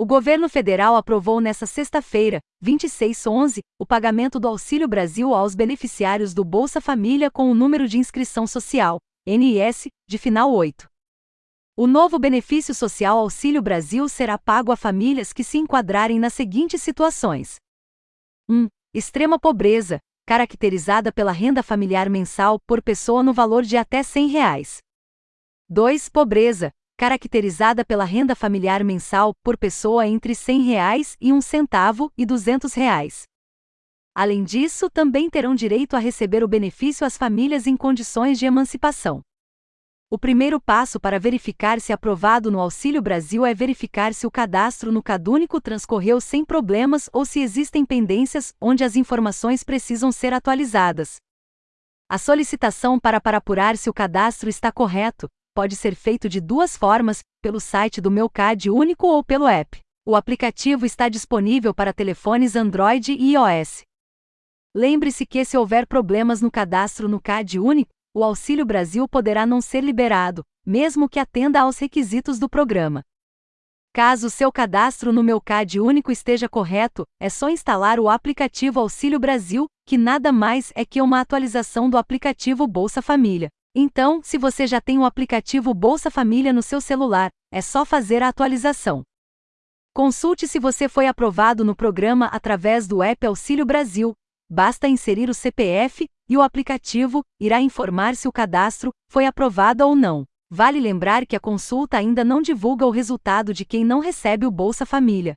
O governo federal aprovou nesta sexta-feira, 26/11, o pagamento do Auxílio Brasil aos beneficiários do Bolsa Família com o número de inscrição social, NIS, de final 8. O novo benefício social Auxílio Brasil será pago a famílias que se enquadrarem nas seguintes situações: 1. Extrema pobreza, caracterizada pela renda familiar mensal por pessoa no valor de até 100 reais. 2. Pobreza, caracterizada pela renda familiar mensal por pessoa entre 100 reais e um centavo e 200 reais. Além disso, também terão direito a receber o benefício as famílias em condições de emancipação. O primeiro passo para verificar se aprovado no Auxílio Brasil é verificar se o cadastro no Cadúnico transcorreu sem problemas ou se existem pendências onde as informações precisam ser atualizadas. A solicitação para, para apurar se o cadastro está correto pode ser feito de duas formas, pelo site do Meu CAD Único ou pelo app. O aplicativo está disponível para telefones Android e iOS. Lembre-se que se houver problemas no cadastro no CAD Único, o Auxílio Brasil poderá não ser liberado, mesmo que atenda aos requisitos do programa. Caso seu cadastro no Meu CAD Único esteja correto, é só instalar o aplicativo Auxílio Brasil, que nada mais é que uma atualização do aplicativo Bolsa Família. Então, se você já tem o aplicativo Bolsa Família no seu celular, é só fazer a atualização. Consulte se você foi aprovado no programa através do app Auxílio Brasil. Basta inserir o CPF e o aplicativo irá informar se o cadastro foi aprovado ou não. Vale lembrar que a consulta ainda não divulga o resultado de quem não recebe o Bolsa Família.